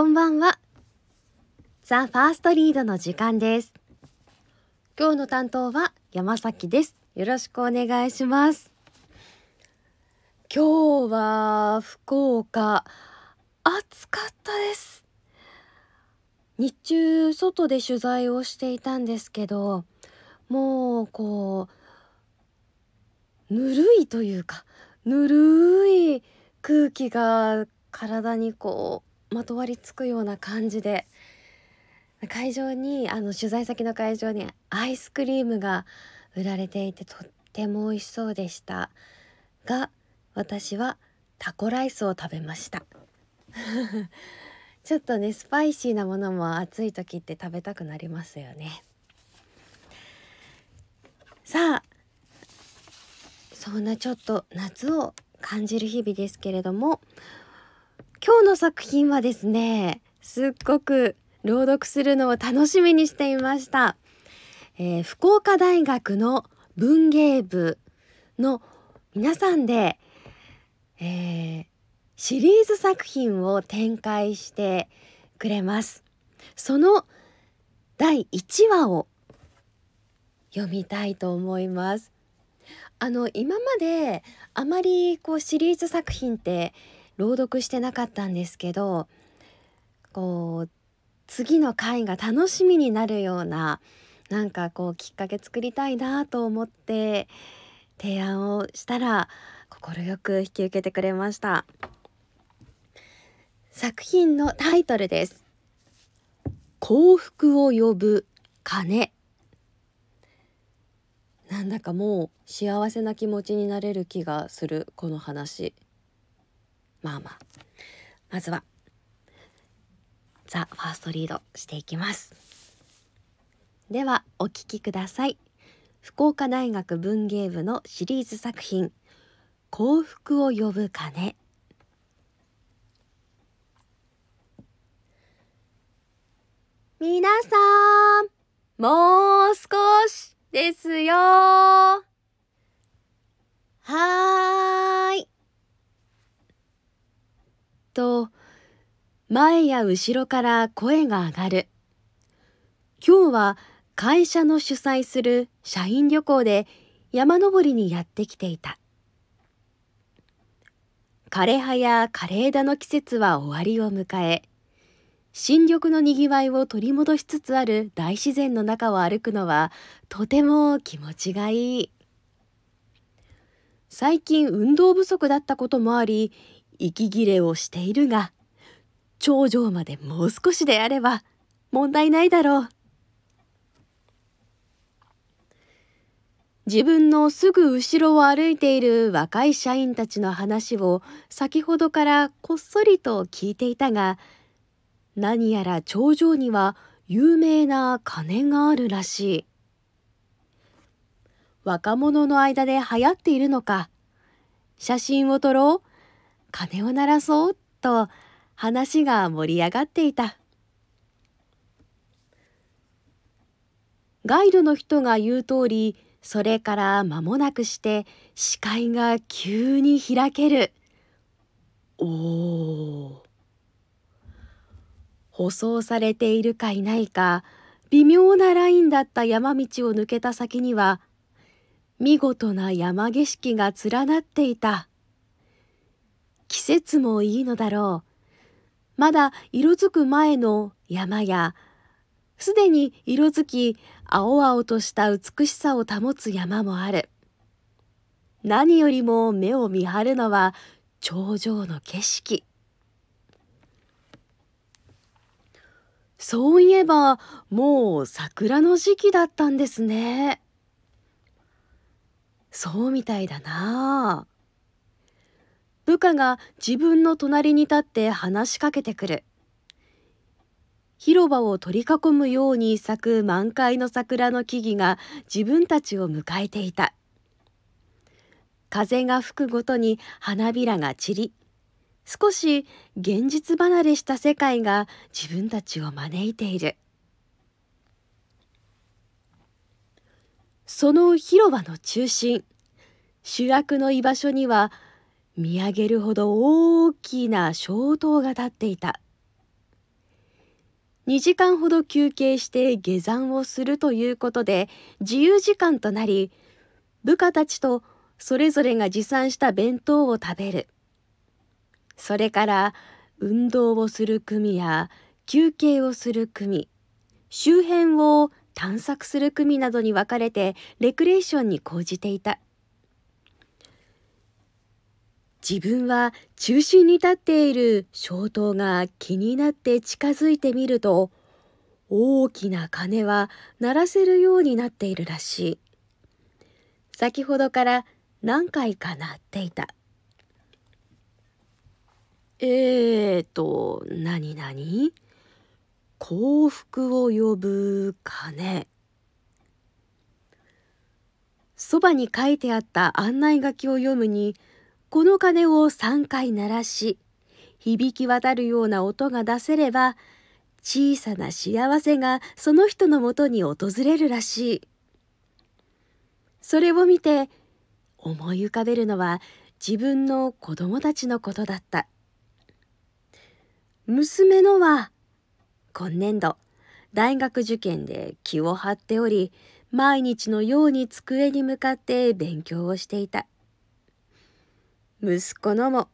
こんばんは。ザ・ファーストリードの時間です。今日の担当は山崎です。よろしくお願いします。今日は福岡、暑かったです。日中外で取材をしていたんですけど、もうこう、ぬるいというか、ぬるい空気が体にこうまとわりつくような感じで会場にあの取材先の会場にアイスクリームが売られていてとっても美味しそうでした。が私はタコライスを食べました。ちょっとねスパイシーなものも暑い時って食べたくなりますよね。さあそんなちょっと夏を感じる日々ですけれども今日の作品はですねすっごく朗読するのを楽しみにしていました、えー福岡大学の文芸部の皆さんで、えーシリーズ作品を展開してくれます。その第1話を読みたいと思います。あの今まであまりこうシリーズ作品って朗読してなかったんですけどこう次の回が楽しみになるようななんかこうきっかけ作りたいなと思って提案をしたら快く引き受けてくれました。作品のタイトルです。幸福を呼ぶ鐘。なんだかもう幸せな気持ちになれる気がするこの話。まあまあ。まずはザ・ファーストリードしていきます。ではお聞きください。福岡大学文芸部のシリーズ作品幸福を呼ぶ鐘。皆さんもう少しですよ。はーい。と前や後ろから声が上がる。今日は会社の主催する社員旅行で山登りにやってきていた。枯葉や枯れ枝の季節は終わりを迎え新緑のにぎわいを取り戻しつつある大自然の中を歩くのはとても気持ちがいい。最近運動不足だったこともあり息切れをしているが頂上までもう少しであれば問題ないだろう。自分のすぐ後ろを歩いている若い社員たちの話を先ほどからこっそりと聞いていたが何やら頂上には有名な鐘があるらしい。若者の間で流行っているのか。写真を撮ろう。鐘を鳴らそうと話が盛り上がっていた。ガイドの人が言う通りそれから間もなくして視界が急に開ける。おお舗装されているかいないか微妙なラインだった山道を抜けた先には見事な山景色が連なっていた。季節もいいのだろう。まだ色づく前の山やすでに色づき青々とした美しさを保つ山もある。何よりも目を見張るのは頂上の景色。そういえばもう桜の時期だったんですね。そうみたいだな。部下が自分の隣に立って話しかけてくる。広場を取り囲むように咲く満開の桜の木々が自分たちを迎えていた。風が吹くごとに花びらが散り少し現実離れした世界が自分たちを招いている。その広場の中心主役の居場所には見上げるほど大きな小塔が立っていた。2時間ほど休憩して下山をするということで自由時間となり部下たちとそれぞれが持参した弁当を食べる。それから運動をする組や休憩をする組周辺を探索する組などに分かれてレクレーションに講じていた。自分は中心に立っている消灯が気になって近づいてみると大きな鐘は鳴らせるようになっているらしい。先ほどから何回か鳴っていた。えーと何何幸福を呼ぶ鐘。そばに書いてあった案内書きを読むにこの鐘を3回鳴らし響き渡るような音が出せれば小さな幸せがその人のもとに訪れるらしい。それを見て思い浮かべるのは自分の子供たちのことだった。娘のは今年度大学受験で気を張っており毎日のように机に向かって勉強をしていた。息子のも。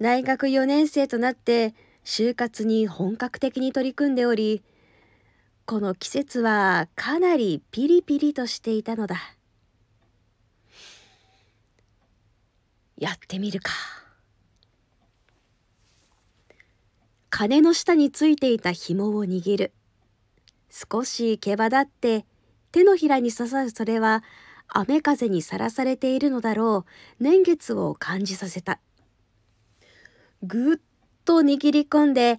大学4年生となって就活に本格的に取り組んでおりこの季節はかなりピリピリとしていたのだ。やってみるか。鐘の下についていた紐を握る。少し毛羽立って手のひらに刺さるそれは雨風にさらされているのだろう。年月を感じさせた。ぐっと握り込んで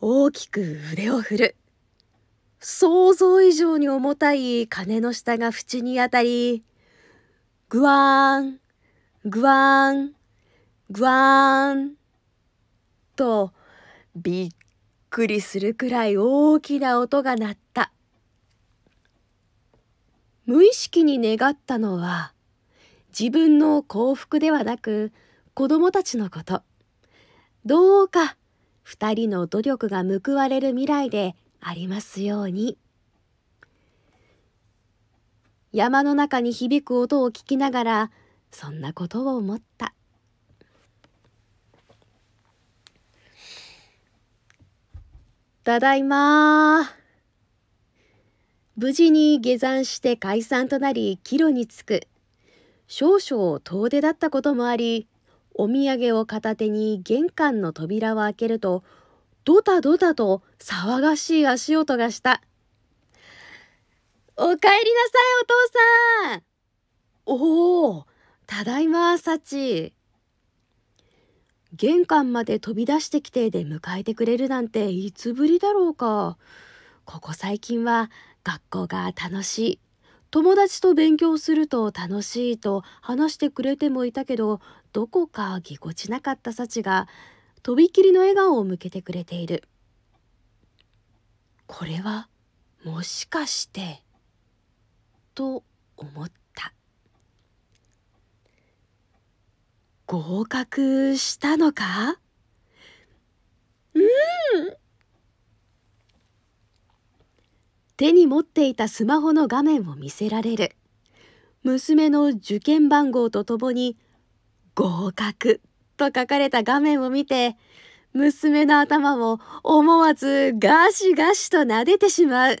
大きく腕を振る。想像以上に重たい鐘の下が縁に当たりぐわーんぐわーんぐわーんとびっくりするくらい大きな音が鳴った。無意識に願ったのは自分の幸福ではなく子供たちのこと。どうか二人の努力が報われる未来でありますように。山の中に響く音を聞きながらそんなことを思った。ただいま無事に下山して解散となり帰路に着く。少々遠出だったこともありお土産を片手に玄関の扉を開けるとドタドタと騒がしい足音がした「おかえりなさいお父さん!」おおただいま幸玄関まで飛び出してきてで迎えてくれるなんていつぶりだろうか。ここ最近は学校が楽しい。友達と勉強すると楽しいと話してくれてもいたけどどこかぎこちなかった幸がとびきりの笑顔を向けてくれている。これはもしかしてと思った。合格したのか？うん。手に持っていたスマホの画面を見せられる。娘の受験番号とともに「合格」と書かれた画面を見て娘の頭を思わずガシガシと撫でてしまう。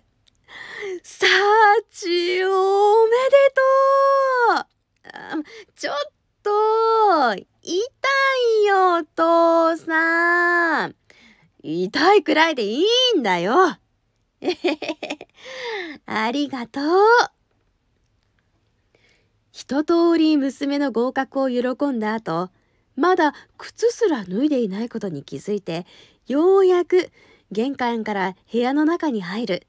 さあちおめでとう。ちょっと痛いよ父さん。痛いくらいでいいんだよ。ありがとう。一通り娘の合格を喜んだ後、まだ靴すら脱いでいないことに気づいて、ようやく玄関から部屋の中に入る。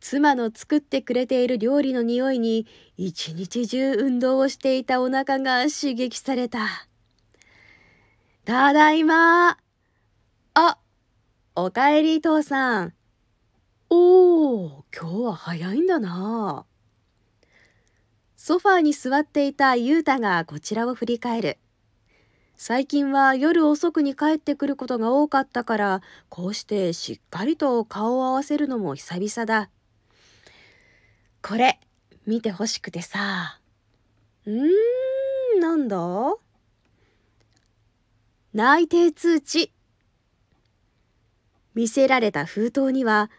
妻の作ってくれている料理の匂いに一日中運動をしていたお腹が刺激された。ただいま。あ、おかえり父さん。おお、今日は早いんだな。ソファーに座っていたユータがこちらを振り返る。最近は夜遅くに帰ってくることが多かったからこうしてしっかりと顔を合わせるのも久々だこれ見てほしくてさうーんなんだ？内定通知見せられた封筒には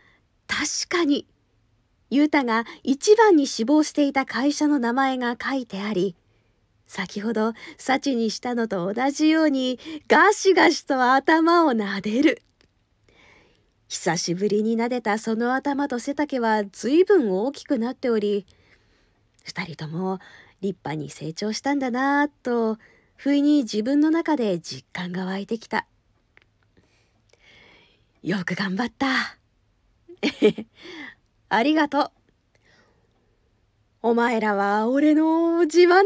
確かに。雄太が一番に志望していた会社の名前が書いてあり先ほど幸にしたのと同じようにガシガシと頭を撫でる。久しぶりに撫でたその頭と背丈はずいぶん大きくなっており二人とも立派に成長したんだなぁと不意に自分の中で実感が湧いてきた。よく頑張った。ありがとうお前らは俺の自慢だ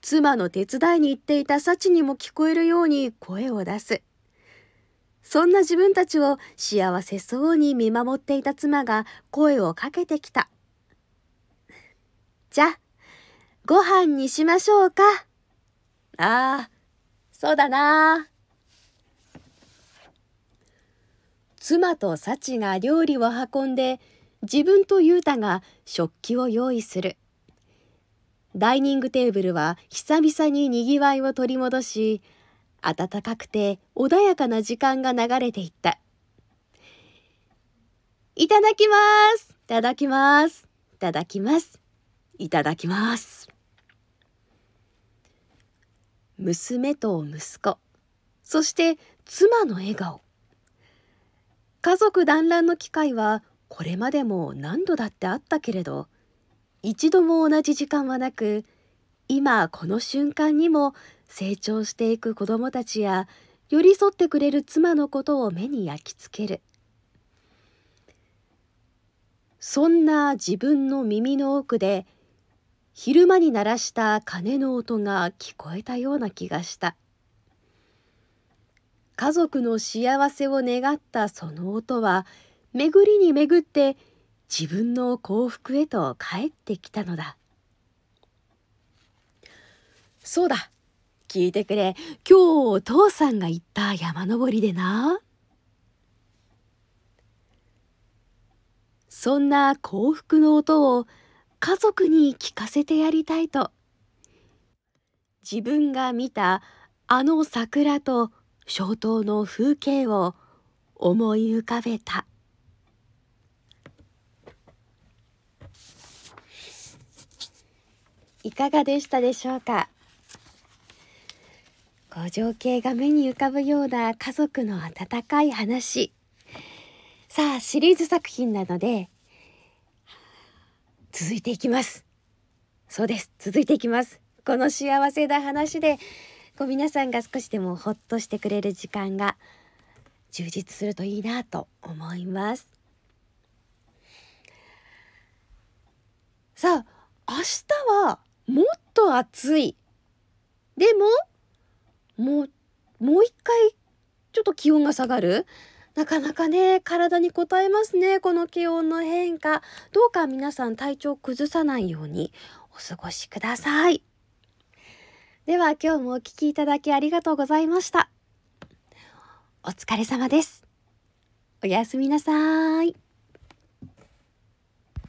妻の手伝いに行っていた幸にも聞こえるように声を出す。そんな自分たちを幸せそうに見守っていた妻が声をかけてきた。じゃ、ご飯にしましょうか。ああ、そうだな。妻と幸が料理を運んで自分と雄太が食器を用意する。ダイニングテーブルは久々ににぎわいを取り戻し暖かくて穏やかな時間が流れていった。いただきます。いただきます。いただきます。いただきます。娘と息子そして妻の笑顔。家族団らんの機会はこれまでも何度だってあったけれど一度も同じ時間はなく今この瞬間にも成長していく子どもたちや寄り添ってくれる妻のことを目に焼き付ける。そんな自分の耳の奥で昼間に鳴らした鐘の音が聞こえたような気がした。家族の幸せを願ったその音は巡りに巡って自分の幸福へと帰ってきたのだ。そうだ。聞いてくれ。今日お父さんが行った山登りでな。そんな幸福の音を家族に聞かせてやりたいと自分が見たあの桜と小灯の風景を思い浮かべた。いかがでしたでしょうか？こう情景が目に浮かぶような家族の温かい話。さあシリーズ作品なので続いていきます。そうです続いていきます。この幸せな話でこう皆さんが少しでもほっとしてくれる時間が充実するといいなと思います。さあ明日はもっと暑い。でももうもう一回ちょっと気温が下がる？なかなかね体に応えますねこの気温の変化。どうか皆さん体調崩さないようにお過ごしください。では今日もお聴きいただきありがとうございました。お疲れ様です。おやすみなさい。